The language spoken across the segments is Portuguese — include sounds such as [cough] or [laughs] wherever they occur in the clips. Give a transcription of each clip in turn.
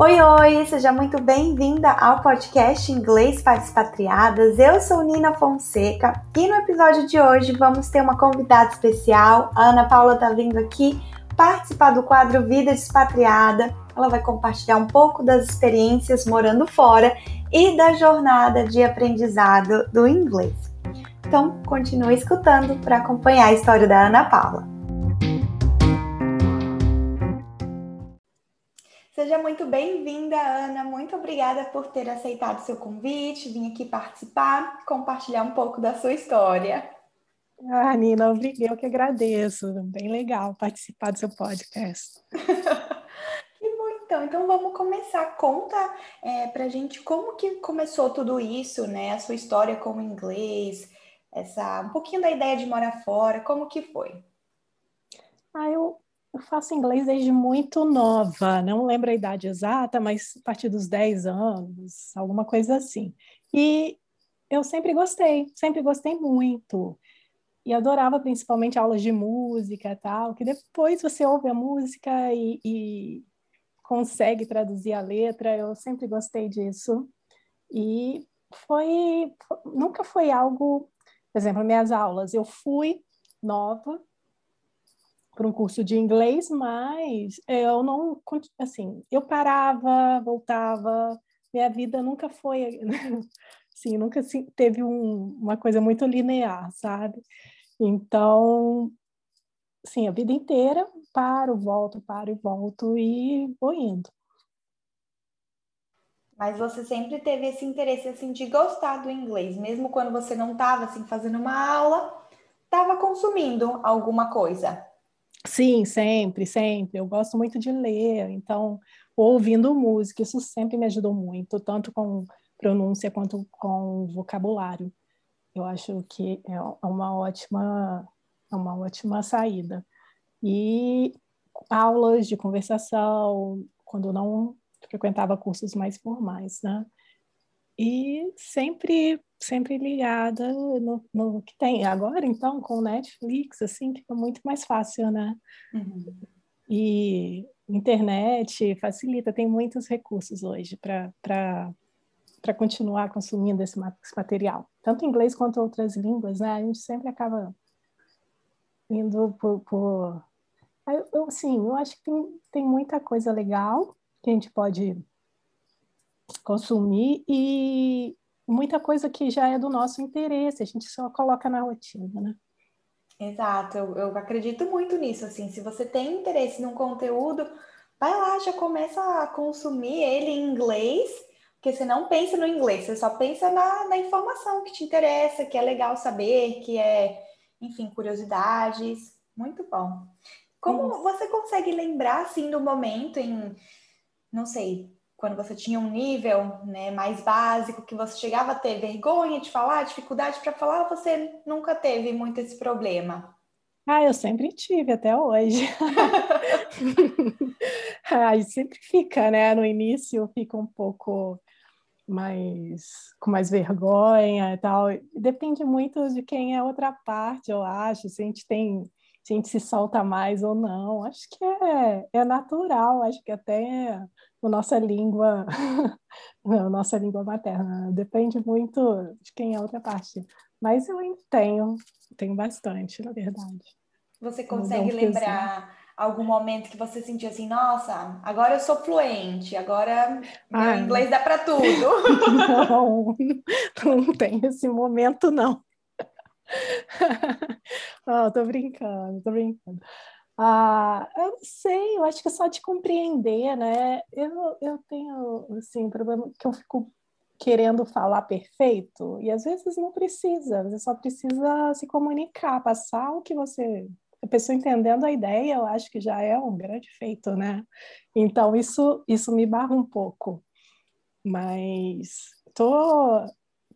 Oi, oi, seja muito bem-vinda ao podcast Inglês para Expatriadas. Eu sou Nina Fonseca e no episódio de hoje vamos ter uma convidada especial. A Ana Paula está vindo aqui participar do quadro Vida de Expatriada. Ela vai compartilhar um pouco das experiências morando fora e da jornada de aprendizado do inglês. Então, continue escutando para acompanhar a história da Ana Paula. Seja muito bem-vinda, Ana. Muito obrigada por ter aceitado o seu convite, vir aqui participar, compartilhar um pouco da sua história. Ah, Nina, obrigada, eu que agradeço. Bem legal participar do seu podcast. [laughs] que bom, então. Então vamos começar. Conta é, pra gente como que começou tudo isso, né? A sua história com o inglês, essa, um pouquinho da ideia de morar fora, como que foi? Ah, eu eu faço inglês desde muito nova, não lembro a idade exata, mas a partir dos 10 anos, alguma coisa assim. E eu sempre gostei, sempre gostei muito. E adorava principalmente aulas de música tal, que depois você ouve a música e, e consegue traduzir a letra. Eu sempre gostei disso. E foi, nunca foi algo, por exemplo, minhas aulas, eu fui nova, para um curso de inglês, mas eu não, assim, eu parava, voltava, minha vida nunca foi, [laughs] assim, nunca teve um, uma coisa muito linear, sabe? Então, sim, a vida inteira paro, volto, paro e volto e vou indo. Mas você sempre teve esse interesse assim de gostar do inglês, mesmo quando você não estava assim fazendo uma aula, estava consumindo alguma coisa. Sim, sempre, sempre. Eu gosto muito de ler, então, ouvindo música, isso sempre me ajudou muito, tanto com pronúncia quanto com vocabulário. Eu acho que é uma ótima, é uma ótima saída. E aulas de conversação, quando não frequentava cursos mais formais, né? E sempre sempre ligada no, no, que tem. Agora, então, com o Netflix, assim, fica muito mais fácil, né? Uhum. E internet facilita, tem muitos recursos hoje para continuar consumindo esse, esse material, tanto inglês quanto outras línguas, né? A gente sempre acaba indo por. por... Eu, eu, assim, eu acho que tem, tem muita coisa legal que a gente pode consumir e, muita coisa que já é do nosso interesse, a gente só coloca na rotina, né? Exato, eu, eu acredito muito nisso, assim, se você tem interesse num conteúdo, vai lá, já começa a consumir ele em inglês, porque você não pensa no inglês, você só pensa na, na informação que te interessa, que é legal saber, que é, enfim, curiosidades, muito bom. Como Isso. você consegue lembrar, assim, do momento em, não sei, quando você tinha um nível né, mais básico, que você chegava a ter vergonha de falar, dificuldade para falar, você nunca teve muito esse problema? Ah, eu sempre tive, até hoje. [laughs] ah, sempre fica, né? No início fica um pouco mais com mais vergonha e tal. Depende muito de quem é outra parte, eu acho. Se a gente tem, se a gente se solta mais ou não. Acho que é, é natural, acho que até a nossa língua, [laughs] a nossa língua materna. Depende muito de quem é a outra parte. Mas eu tenho, tenho bastante, na verdade. Você consegue lembrar algum momento que você sentiu assim, nossa, agora eu sou fluente, agora ah, meu inglês dá para tudo? [laughs] Não, não tem esse momento, não. Não, [laughs] tô brincando, tô brincando. Ah, eu não sei, eu acho que é só de compreender, né? Eu, eu tenho, assim, um problema que eu fico querendo falar perfeito, e às vezes não precisa, você só precisa se comunicar, passar o que você. A pessoa entendendo a ideia, eu acho que já é um grande feito, né? Então, isso, isso me barra um pouco. Mas tô,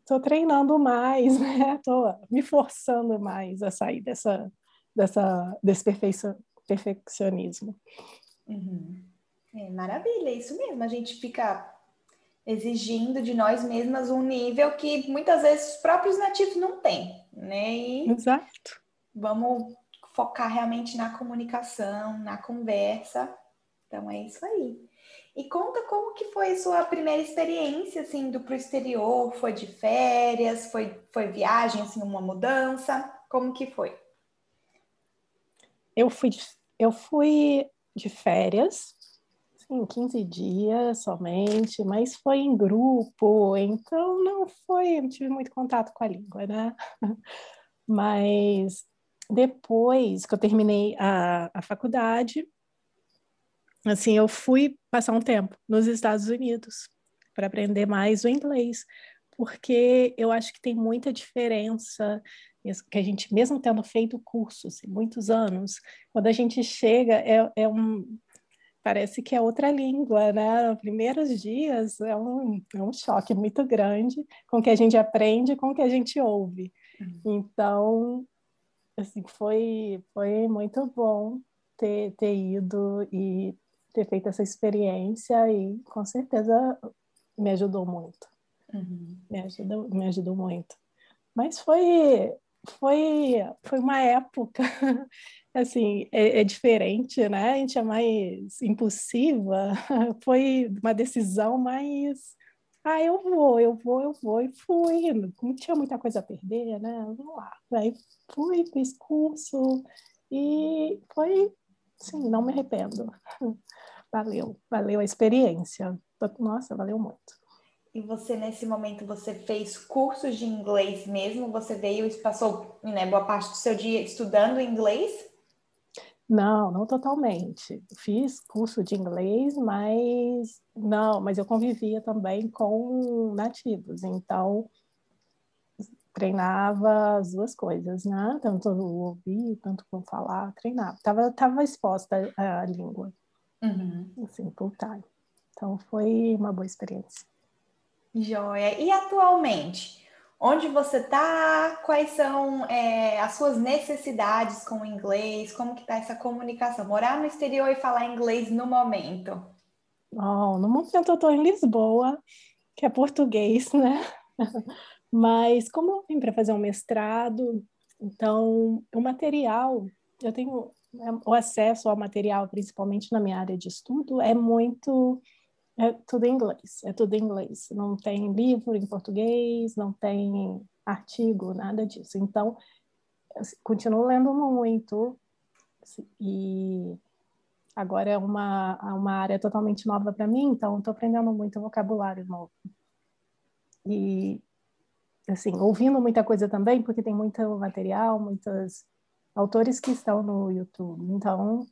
tô treinando mais, [laughs] né? Tô me forçando mais a sair dessa, dessa, desse perfeição, perfeccionismo. Uhum. É maravilha, é isso mesmo. A gente fica exigindo de nós mesmas um nível que muitas vezes os próprios nativos não têm, né? E Exato. Vamos focar realmente na comunicação, na conversa. Então é isso aí. E conta como que foi a sua primeira experiência, assim, do pro exterior? Foi de férias? Foi, foi viagem, assim, uma mudança? Como que foi? Eu fui eu fui de férias, sim, 15 dias somente, mas foi em grupo, então não foi, não tive muito contato com a língua, né? [laughs] Mas depois que eu terminei a, a faculdade, assim, eu fui passar um tempo nos Estados Unidos para aprender mais o inglês, porque eu acho que tem muita diferença que a gente, mesmo tendo feito cursos assim, muitos anos, quando a gente chega, é, é um, parece que é outra língua, né? Nos primeiros dias é um, é um choque muito grande com o que a gente aprende com o que a gente ouve. Uhum. Então, assim, foi, foi muito bom ter, ter ido e ter feito essa experiência e com certeza me ajudou muito. Uhum. Me, ajudou, me ajudou muito. Mas foi, foi, foi uma época, [laughs] assim, é, é, diferente, né? A gente é mais impulsiva, [laughs] foi uma decisão mais, ah, eu vou, eu vou, eu vou, e fui, não tinha muita coisa a perder, né? Vamos lá, aí fui, fiz curso, e foi, sim, não me arrependo. [laughs] Valeu, valeu a experiência. Nossa, valeu muito. E você, nesse momento, você fez cursos de inglês mesmo? Você veio e passou né, boa parte do seu dia estudando inglês? Não, não totalmente. Fiz curso de inglês, mas não, mas eu convivia também com nativos, então treinava as duas coisas, né? Tanto ouvir, tanto como falar, treinava. Tava, tava exposta à língua, uhum. assim, full time. Então foi uma boa experiência. Joia. E atualmente, onde você está? Quais são é, as suas necessidades com o inglês? Como que está essa comunicação? Morar no exterior e falar inglês no momento? Oh, no momento eu estou em Lisboa, que é português, né? [laughs] Mas como eu vim para fazer um mestrado, então o material, eu tenho é, o acesso ao material, principalmente na minha área de estudo, é muito é tudo em inglês, é tudo em inglês. Não tem livro em português, não tem artigo, nada disso. Então, assim, continuo lendo muito assim, e agora é uma, é uma área totalmente nova para mim, então estou aprendendo muito vocabulário novo. E, assim, ouvindo muita coisa também, porque tem muito material, muitos autores que estão no YouTube. Então,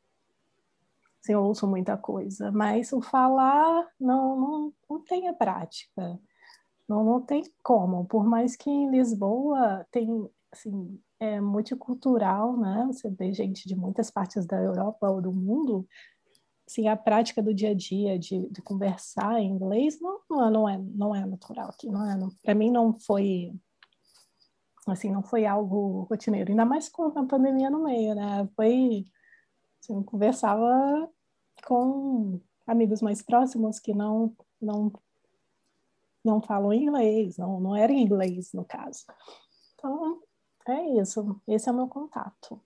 assim, eu ouço muita coisa, mas o falar não, não, não tem a prática. Não, não tem como, por mais que em Lisboa tem, assim, é multicultural, né? Você vê gente de muitas partes da Europa ou do mundo, assim, a prática do dia a dia de, de conversar em inglês não, não, é, não é natural aqui, não é, para mim não foi assim, não foi algo rotineiro, ainda mais com a pandemia no meio, né? Foi Assim, conversava com amigos mais próximos que não não não falam inglês, não, não era inglês no caso. Então, é isso. Esse é o meu contato.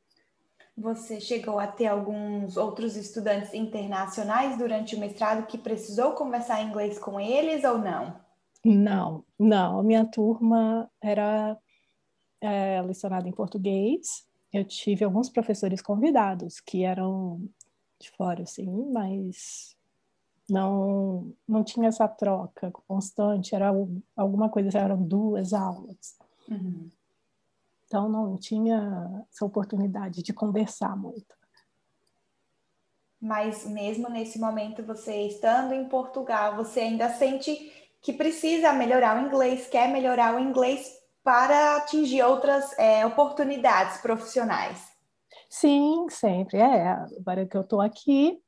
Você chegou a ter alguns outros estudantes internacionais durante o mestrado que precisou conversar inglês com eles ou não? Não, não. A minha turma era é, lecionada em português eu tive alguns professores convidados que eram de fora, assim, mas não não tinha essa troca constante, era alguma coisa, eram duas aulas. Uhum. Então não tinha essa oportunidade de conversar muito. Mas mesmo nesse momento, você estando em Portugal, você ainda sente que precisa melhorar o inglês, quer melhorar o inglês para atingir outras é, oportunidades profissionais? Sim, sempre. É, agora que eu estou aqui,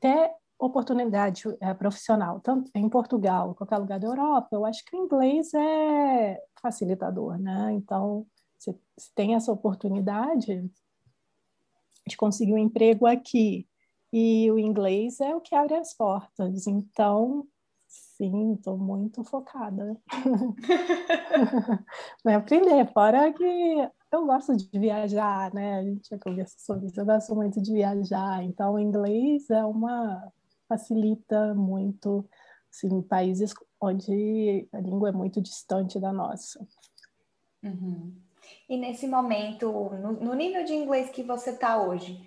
ter oportunidade é, profissional, tanto em Portugal, qualquer lugar da Europa, eu acho que o inglês é facilitador, né? Então, você tem essa oportunidade de conseguir um emprego aqui, e o inglês é o que abre as portas. Então, Sim, estou muito focada. [laughs] Vai aprender, fora que eu gosto de viajar, né? A gente já conversou sobre isso, eu gosto muito de viajar, então o inglês é uma, facilita muito assim, países onde a língua é muito distante da nossa. Uhum. E nesse momento, no, no, nível de inglês que você está hoje,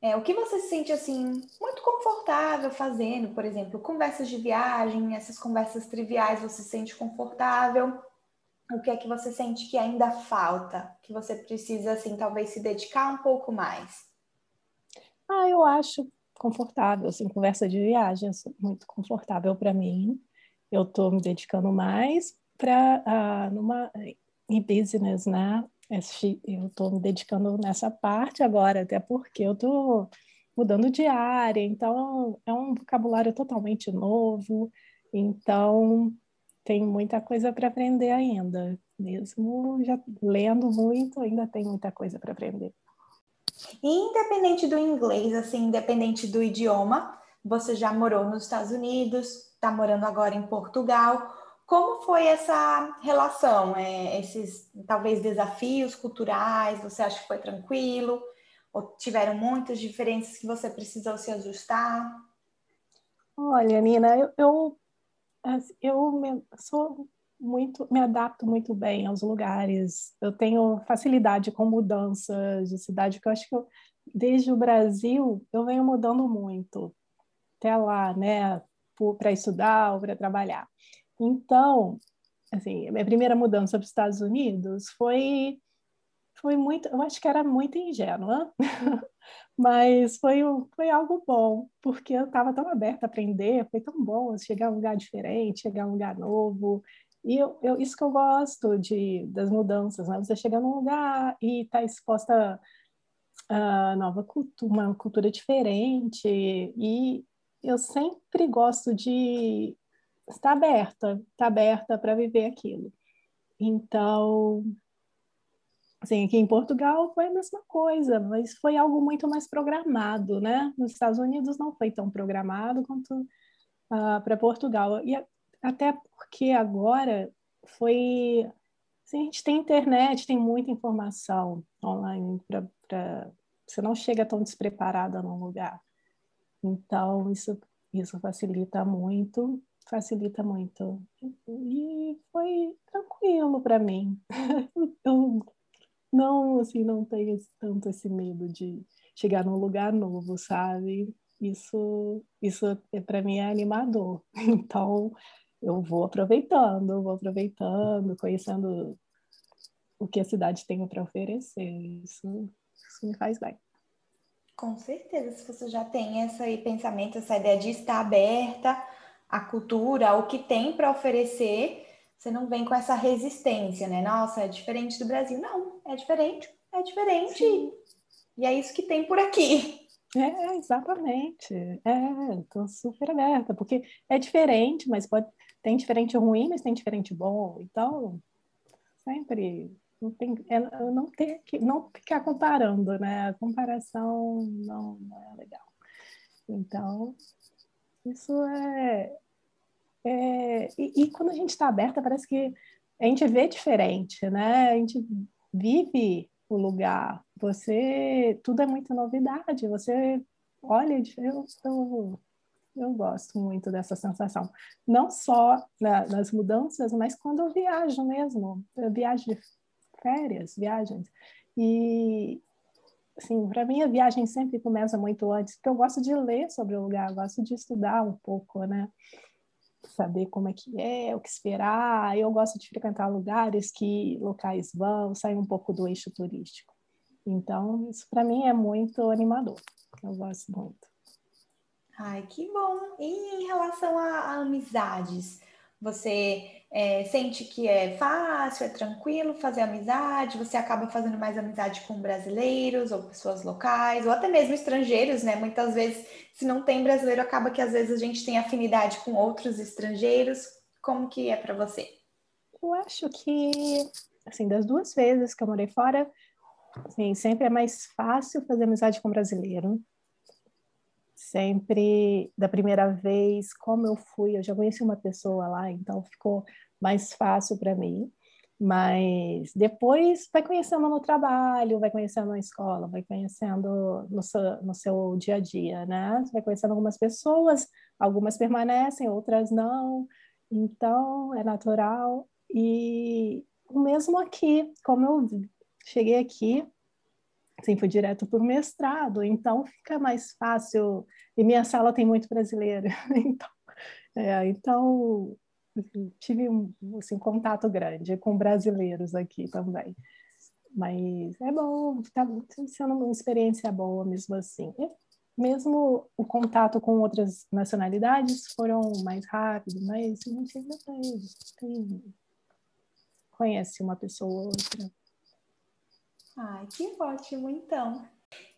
é, o que você se sente assim muito confortável fazendo, por exemplo, conversas de viagem, essas conversas triviais, você se sente confortável? O que é que você sente que ainda falta, que você precisa assim talvez se dedicar um pouco mais? Ah, eu acho confortável, assim, conversa de viagem, muito confortável para mim. Eu estou me dedicando mais para uh, numa em business, né? Eu estou me dedicando nessa parte agora, até porque eu estou mudando de área, então é um vocabulário totalmente novo, então tem muita coisa para aprender ainda. Mesmo já lendo muito, ainda tem muita coisa para aprender. independente do inglês, assim, independente do idioma, você já morou nos Estados Unidos, está morando agora em Portugal. Como foi essa relação? É, esses talvez desafios culturais? Você acha que foi tranquilo? Ou tiveram muitas diferenças que você precisou se ajustar? Olha, Nina, eu, eu, eu me, sou muito, me adapto muito bem aos lugares. Eu tenho facilidade com mudanças de cidade, que eu acho que eu, desde o Brasil eu venho mudando muito até lá, né, para estudar ou para trabalhar. Então, assim, a minha primeira mudança para os Estados Unidos foi foi muito, eu acho que era muito ingênua, [laughs] mas foi, foi algo bom, porque eu estava tão aberta a aprender, foi tão bom chegar a um lugar diferente, chegar a um lugar novo, e eu, eu, isso que eu gosto de, das mudanças, né? Você chega num lugar e está exposta a nova cultura, uma cultura diferente, e eu sempre gosto de está aberta, está aberta para viver aquilo. Então, assim, aqui em Portugal foi a mesma coisa, mas foi algo muito mais programado, né? Nos Estados Unidos não foi tão programado quanto uh, para Portugal. E até porque agora foi. Assim, a gente tem internet, tem muita informação online para. Você não chega tão despreparada num lugar. Então, isso, isso facilita muito facilita muito. E foi tranquilo para mim. [laughs] Eu não, assim, não tenho tanto esse medo de chegar num lugar novo, sabe? Isso, isso é, para mim é animador. [laughs] Então, eu vou aproveitando, vou aproveitando, conhecendo o que a cidade tem para oferecer. Isso, isso me faz bem. Com certeza, se você já tem esse pensamento, essa ideia de estar aberta a cultura, o que tem para oferecer, você não vem com essa resistência, né? Nossa, é diferente do Brasil. Não, é diferente, é diferente. Sim. E é isso que tem por aqui. É, exatamente. É, estou super aberta, porque é diferente, mas pode tem diferente ruim, mas tem diferente bom. Então, sempre não tem, é, não ter que não ficar comparando, né? A comparação não, não é legal. Então, isso é. é e, e, quando a gente está aberta, parece que a gente vê diferente, né? A gente vive o lugar. Você. Tudo é muita novidade. Você olha. Eu, eu, eu gosto muito dessa sensação. Não só na, nas mudanças, mas quando eu viajo mesmo. Eu viajo de férias, viagens. E, assim, para mim a viagem sempre começa muito antes, porque eu gosto de ler sobre o lugar, gosto de estudar um pouco, né? Saber como é que é, o que esperar. Eu gosto de frequentar lugares que locais vão, sair um pouco do eixo turístico. Então, isso para mim é muito animador. Eu gosto muito. Ai, que bom! E em relação a, a amizades, você é, sente que é fácil, é tranquilo fazer amizade, você acaba fazendo mais amizade com brasileiros ou pessoas locais, ou até mesmo estrangeiros, né? Muitas vezes, se não tem brasileiro, acaba que às vezes a gente tem afinidade com outros estrangeiros. Como que é para você? Eu acho que, assim, das duas vezes que eu morei fora, assim, sempre é mais fácil fazer amizade com brasileiro sempre da primeira vez, como eu fui, eu já conheci uma pessoa lá, então ficou mais fácil para mim. Mas depois vai conhecendo no trabalho, vai conhecendo na escola, vai conhecendo no seu, no seu dia a dia, né? Vai conhecendo algumas pessoas, algumas permanecem, outras não. Então, é natural. E o mesmo aqui, como eu cheguei aqui, assim, fui direto o mestrado, então fica mais fácil. E minha sala tem muito brasileiro, [laughs] então, é, então tive um assim, contato grande com brasileiros aqui também. Mas é bom, está sendo uma experiência boa mesmo assim. E mesmo o contato com outras nacionalidades foram mais rápido, mas a gente ainda tem, tem conhece uma pessoa ou outra. Ai, que ótimo, então.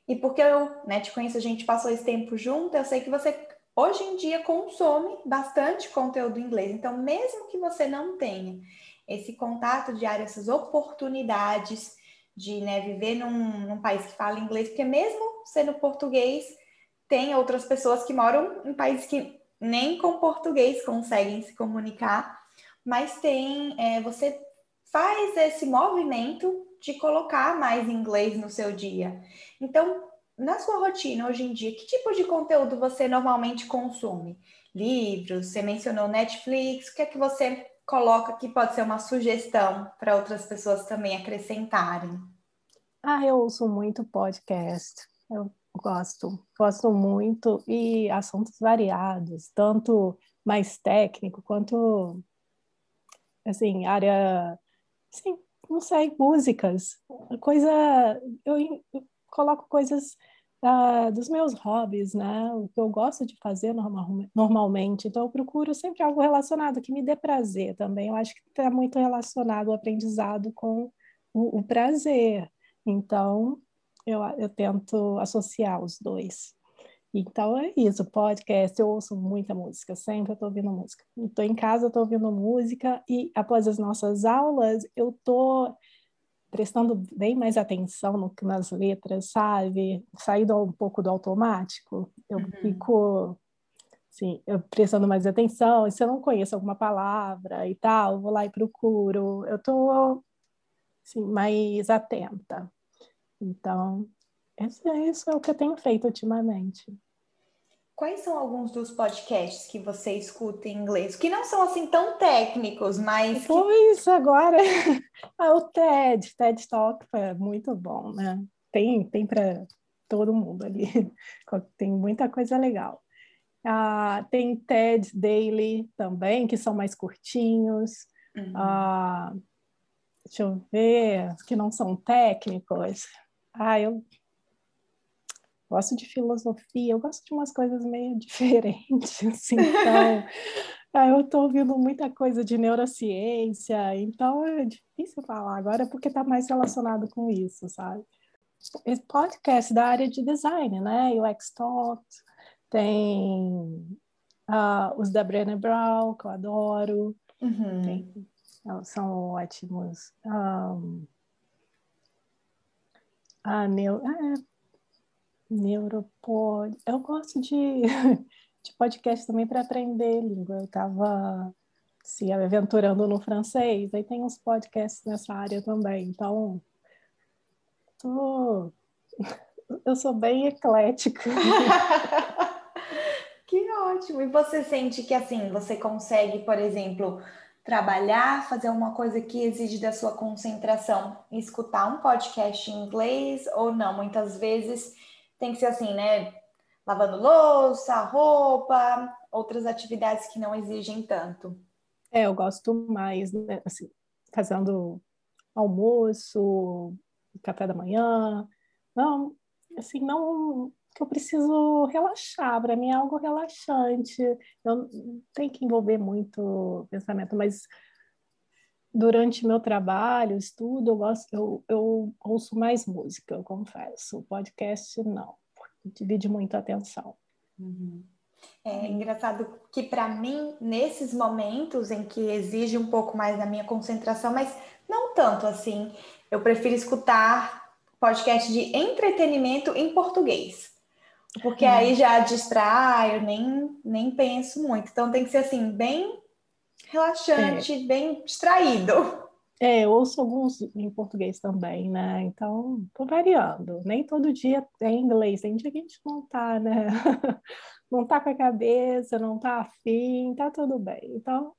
E porque eu né, te conheço, a gente passou esse tempo junto, eu sei que você hoje em dia consome bastante conteúdo em inglês. Então, mesmo que você não tenha esse contato diário, essas oportunidades de né, viver num, num país que fala inglês, porque mesmo sendo português, tem outras pessoas que moram em países que nem com português conseguem se comunicar, mas tem, é, você faz esse movimento de colocar mais inglês no seu dia. Então, na sua rotina hoje em dia, que tipo de conteúdo você normalmente consome? Livros, você mencionou Netflix, o que é que você coloca que pode ser uma sugestão para outras pessoas também acrescentarem? Ah, eu ouço muito podcast. Eu gosto, gosto muito e assuntos variados, tanto mais técnico quanto assim, área, sim, não sei, músicas, coisa, eu, eu coloco coisas uh, dos meus hobbies, né? O que eu gosto de fazer normal, normalmente. Então, eu procuro sempre algo relacionado que me dê prazer também. Eu acho que está muito relacionado o aprendizado com o, o prazer. Então, eu, eu tento associar os dois. Então é isso, podcast, eu ouço muita música, sempre estou ouvindo música. Estou em casa, estou ouvindo música e após as nossas aulas eu estou prestando bem mais atenção no, nas letras, sabe? Saído um pouco do automático, eu uhum. fico assim, eu prestando mais atenção, e se eu não conheço alguma palavra e tal, vou lá e procuro, eu estou assim, mais atenta. Então, isso, isso é o que eu tenho feito ultimamente. Quais são alguns dos podcasts que você escuta em inglês? Que não são assim tão técnicos, mas. Pois, que... agora. [laughs] ah, o TED, TED Talk é muito bom, né? Tem, tem para todo mundo ali. [laughs] tem muita coisa legal. Ah, tem TED Daily também, que são mais curtinhos. Uhum. Ah, deixa eu ver, que não são técnicos. Ah, eu gosto de filosofia, eu gosto de umas coisas meio [laughs] diferentes, assim, então eu estou ouvindo muita coisa de neurociência, então é difícil falar agora porque está mais relacionado com isso, sabe? Esse podcast da área de design, né? UX Talk, tem uh, os da Brené Brown, que eu adoro, uhum. tem, são ótimos. Um, a Neu, é, Neuropod. Eu gosto de, [laughs] de podcast também para aprender língua. Eu estava se aventurando no francês, aí tem uns podcasts nessa área também. Então, tô... [laughs] eu sou bem eclética. [laughs] que ótimo! E você sente que assim, você consegue, por exemplo, trabalhar, fazer uma coisa que exige da sua concentração, escutar um podcast em inglês ou não? Muitas vezes tem que ser assim, né? Lavando louça, roupa, outras atividades que não exigem tanto. É, eu gosto mais, né? Assim, fazendo almoço, café da manhã. Não, assim, não que eu preciso relaxar, para mim é algo relaxante. Eu não tenho que envolver muito pensamento, mas durante meu trabalho, estudo, eu, gosto, eu, eu ouço mais música, eu confesso. O podcast, não, divide muito a atenção. Uhum. É engraçado que, para mim, nesses momentos em que exige um pouco mais da minha concentração, mas não tanto assim, eu prefiro escutar podcast de entretenimento em português. Porque uhum. aí já distrai, eu nem, nem penso muito. Então tem que ser assim, bem relaxante, é. bem distraído. É, eu ouço alguns em português também, né? Então, tô variando. Nem todo dia é inglês, tem dia que a gente não tá, né? [laughs] não tá com a cabeça, não tá afim, tá tudo bem. Então,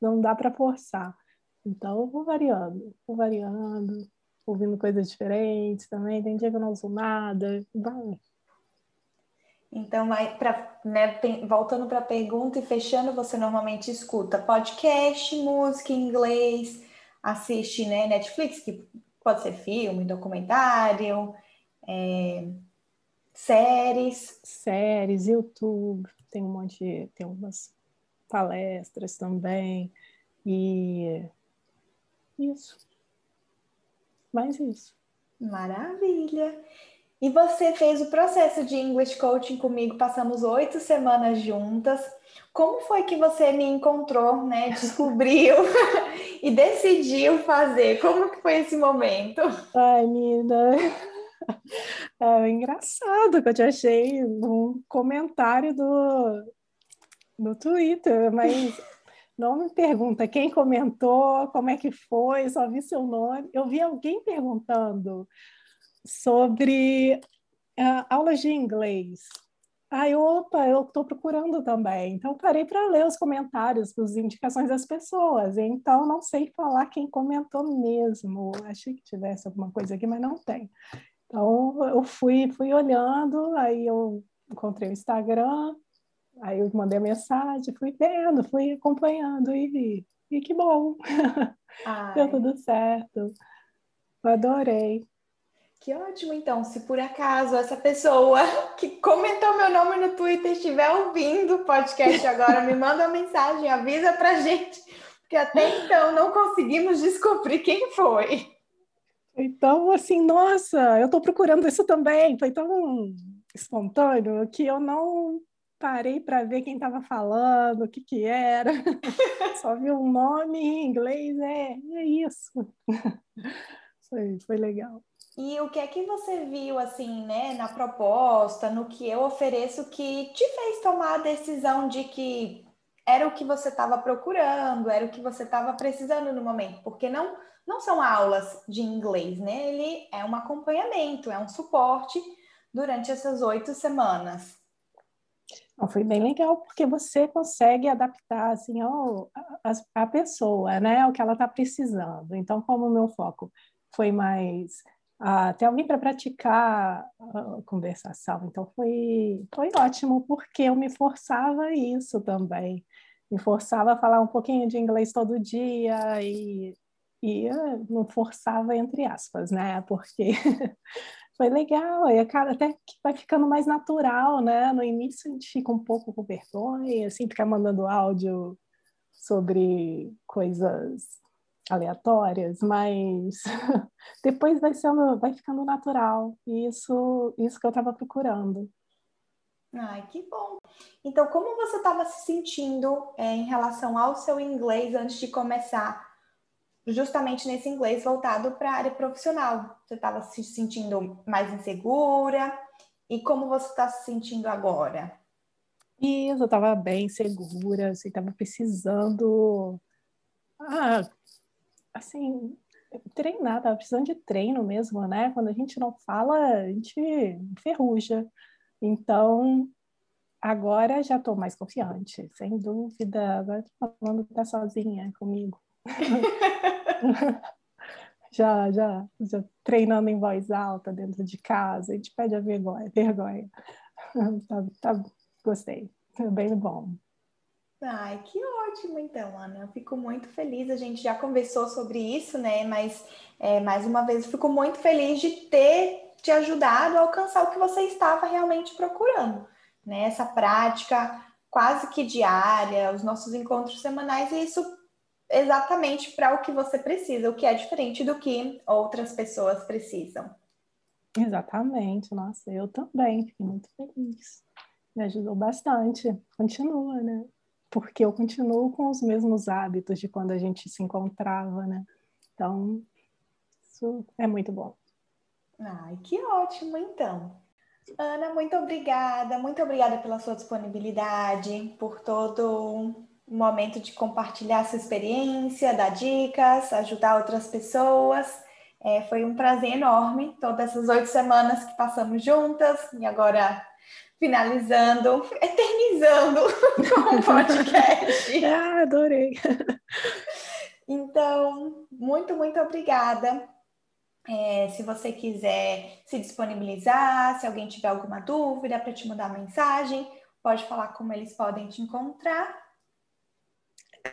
não dá para forçar. Então, eu vou variando, vou variando, ouvindo coisas diferentes também. Tem dia que eu não ouço nada, vai. Então, pra, né, tem, voltando para a pergunta e fechando, você normalmente escuta podcast, música em inglês, assiste né, Netflix, que pode ser filme, documentário, é, séries. Séries, YouTube, tem um monte, tem umas palestras também. E isso. Mais isso. Maravilha. E você fez o processo de English Coaching comigo, passamos oito semanas juntas. Como foi que você me encontrou, né? [laughs] Descobriu [laughs] e decidiu fazer? Como que foi esse momento? Ai, Nina, é engraçado que eu te achei num comentário do, no Twitter, mas não me pergunta quem comentou, como é que foi, só vi seu nome. Eu vi alguém perguntando sobre uh, aulas de inglês. Aí, opa, eu estou procurando também. Então, parei para ler os comentários, as indicações das pessoas. Então, não sei falar quem comentou mesmo. Achei que tivesse alguma coisa aqui, mas não tem. Então, eu fui, fui olhando, aí eu encontrei o Instagram, aí eu mandei a mensagem, fui vendo, fui acompanhando e vi. E que bom! [laughs] Deu tudo certo. Eu adorei. Que ótimo, então. Se por acaso essa pessoa [laughs] que comentou meu nome no Twitter estiver ouvindo o podcast [laughs] agora, me manda uma mensagem, avisa pra gente, porque até então não conseguimos descobrir quem foi. Então, assim, nossa, eu estou procurando isso também. Foi tão espontâneo que eu não parei para ver quem estava falando, o que que era. [laughs] Só vi um nome em inglês, é, é isso. Foi, foi legal. E o que é que você viu, assim, né, na proposta, no que eu ofereço, que te fez tomar a decisão de que era o que você estava procurando, era o que você estava precisando no momento? Porque não, não são aulas de inglês, né? Ele é um acompanhamento, é um suporte durante essas oito semanas. Foi bem legal, porque você consegue adaptar assim, ao, a, a pessoa, né? O que ela está precisando. Então, como o meu foco foi mais até alguém para praticar a conversação. Então foi, foi ótimo, porque eu me forçava a isso também. Me forçava a falar um pouquinho de inglês todo dia e, e não forçava entre aspas, né? Porque [laughs] foi legal, e até que vai ficando mais natural, né? No início a gente fica um pouco com vergonha, assim, ficar mandando áudio sobre coisas aleatórias, mas [laughs] depois vai sendo, vai ficando natural. E isso, isso que eu estava procurando. Ai, que bom. Então, como você estava se sentindo é, em relação ao seu inglês antes de começar, justamente nesse inglês voltado para a área profissional? Você estava se sentindo mais insegura? E como você está se sentindo agora? Isso, eu estava bem segura, assim, estava precisando ah, assim, treinar, tava precisando de treino mesmo, né? Quando a gente não fala, a gente ferruja. Então, agora já estou mais confiante, sem dúvida. Agora estou falando tá sozinha comigo. [laughs] já, já, já treinando em voz alta dentro de casa, a gente pede a vergonha. vergonha. tá, tá, gostei, é bem bom. Ai, que ótimo, então, Ana. Eu fico muito feliz. A gente já conversou sobre isso, né? Mas, é, mais uma vez, eu fico muito feliz de ter te ajudado a alcançar o que você estava realmente procurando, né? Essa prática quase que diária, os nossos encontros semanais, e isso exatamente para o que você precisa, o que é diferente do que outras pessoas precisam. Exatamente, nossa, eu também fiquei muito feliz. Me ajudou bastante. Continua, né? Porque eu continuo com os mesmos hábitos de quando a gente se encontrava, né? Então, isso é muito bom. Ai, que ótimo, então. Ana, muito obrigada, muito obrigada pela sua disponibilidade, por todo um momento de compartilhar sua experiência, dar dicas, ajudar outras pessoas. É, foi um prazer enorme todas essas oito semanas que passamos juntas e agora finalizando, eternizando [laughs] com o podcast. [laughs] ah, adorei. Então, muito, muito obrigada. É, se você quiser se disponibilizar, se alguém tiver alguma dúvida para te mandar mensagem, pode falar como eles podem te encontrar.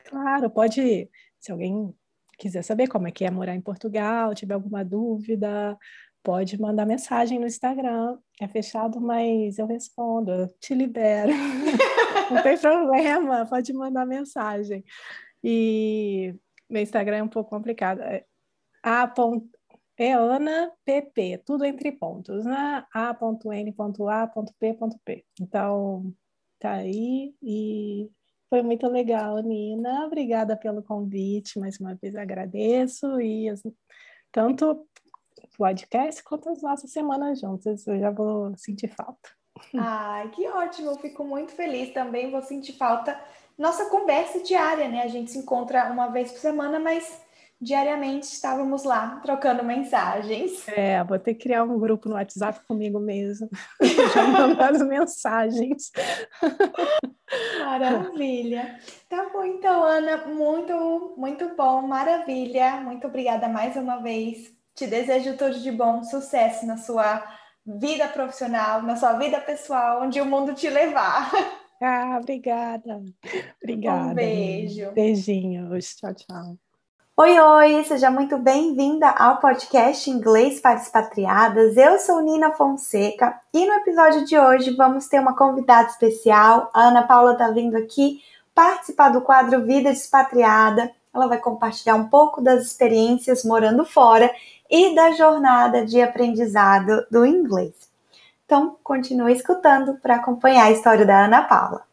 Claro, pode. Se alguém quiser saber como é que é morar em Portugal, tiver alguma dúvida, pode mandar mensagem no Instagram. É fechado, mas eu respondo, eu te libero. [laughs] Não tem problema, pode mandar mensagem. E meu Instagram é um pouco complicado. É a.eanapp, é tudo entre pontos, né? a.n.a.p.p. Então, tá aí e foi muito legal, Nina. Obrigada pelo convite, mais uma vez agradeço. E tanto o podcast quanto as nossas semanas juntas, eu já vou sentir falta. Ai, que ótimo, eu fico muito feliz também. Vou sentir falta. Nossa conversa diária, né? A gente se encontra uma vez por semana, mas diariamente estávamos lá trocando mensagens. É, vou ter que criar um grupo no WhatsApp comigo mesmo, [laughs] já mandar as mensagens. Maravilha. Tá bom, então, Ana, muito, muito bom, maravilha. Muito obrigada mais uma vez. Te desejo tudo de bom, sucesso na sua vida profissional, na sua vida pessoal, onde o mundo te levar. Ah, obrigada. Obrigada. Um beijo. Beijinhos. Tchau, tchau. Oi, oi, seja muito bem-vinda ao podcast Inglês para Expatriadas. Eu sou Nina Fonseca e no episódio de hoje vamos ter uma convidada especial. A Ana Paula está vindo aqui participar do quadro Vida de Expatriada. Ela vai compartilhar um pouco das experiências morando fora e da jornada de aprendizado do inglês. Então, continue escutando para acompanhar a história da Ana Paula.